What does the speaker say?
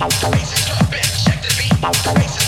Bounce away.